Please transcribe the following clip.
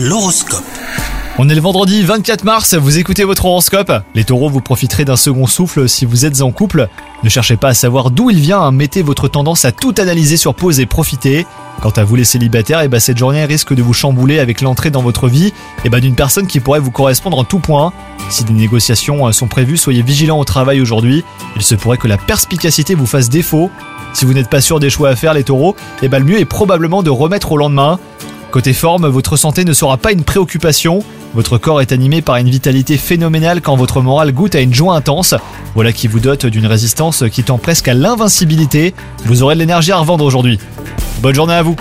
L'horoscope. On est le vendredi 24 mars, vous écoutez votre horoscope. Les taureaux, vous profiterez d'un second souffle si vous êtes en couple. Ne cherchez pas à savoir d'où il vient, hein. mettez votre tendance à tout analyser sur pause et profiter. Quant à vous les célibataires, eh ben, cette journée risque de vous chambouler avec l'entrée dans votre vie eh ben, d'une personne qui pourrait vous correspondre en tout point. Si des négociations euh, sont prévues, soyez vigilants au travail aujourd'hui. Il se pourrait que la perspicacité vous fasse défaut. Si vous n'êtes pas sûr des choix à faire les taureaux, eh ben, le mieux est probablement de remettre au lendemain. Côté forme, votre santé ne sera pas une préoccupation. Votre corps est animé par une vitalité phénoménale quand votre morale goûte à une joie intense. Voilà qui vous dote d'une résistance qui tend presque à l'invincibilité. Vous aurez de l'énergie à revendre aujourd'hui. Bonne journée à vous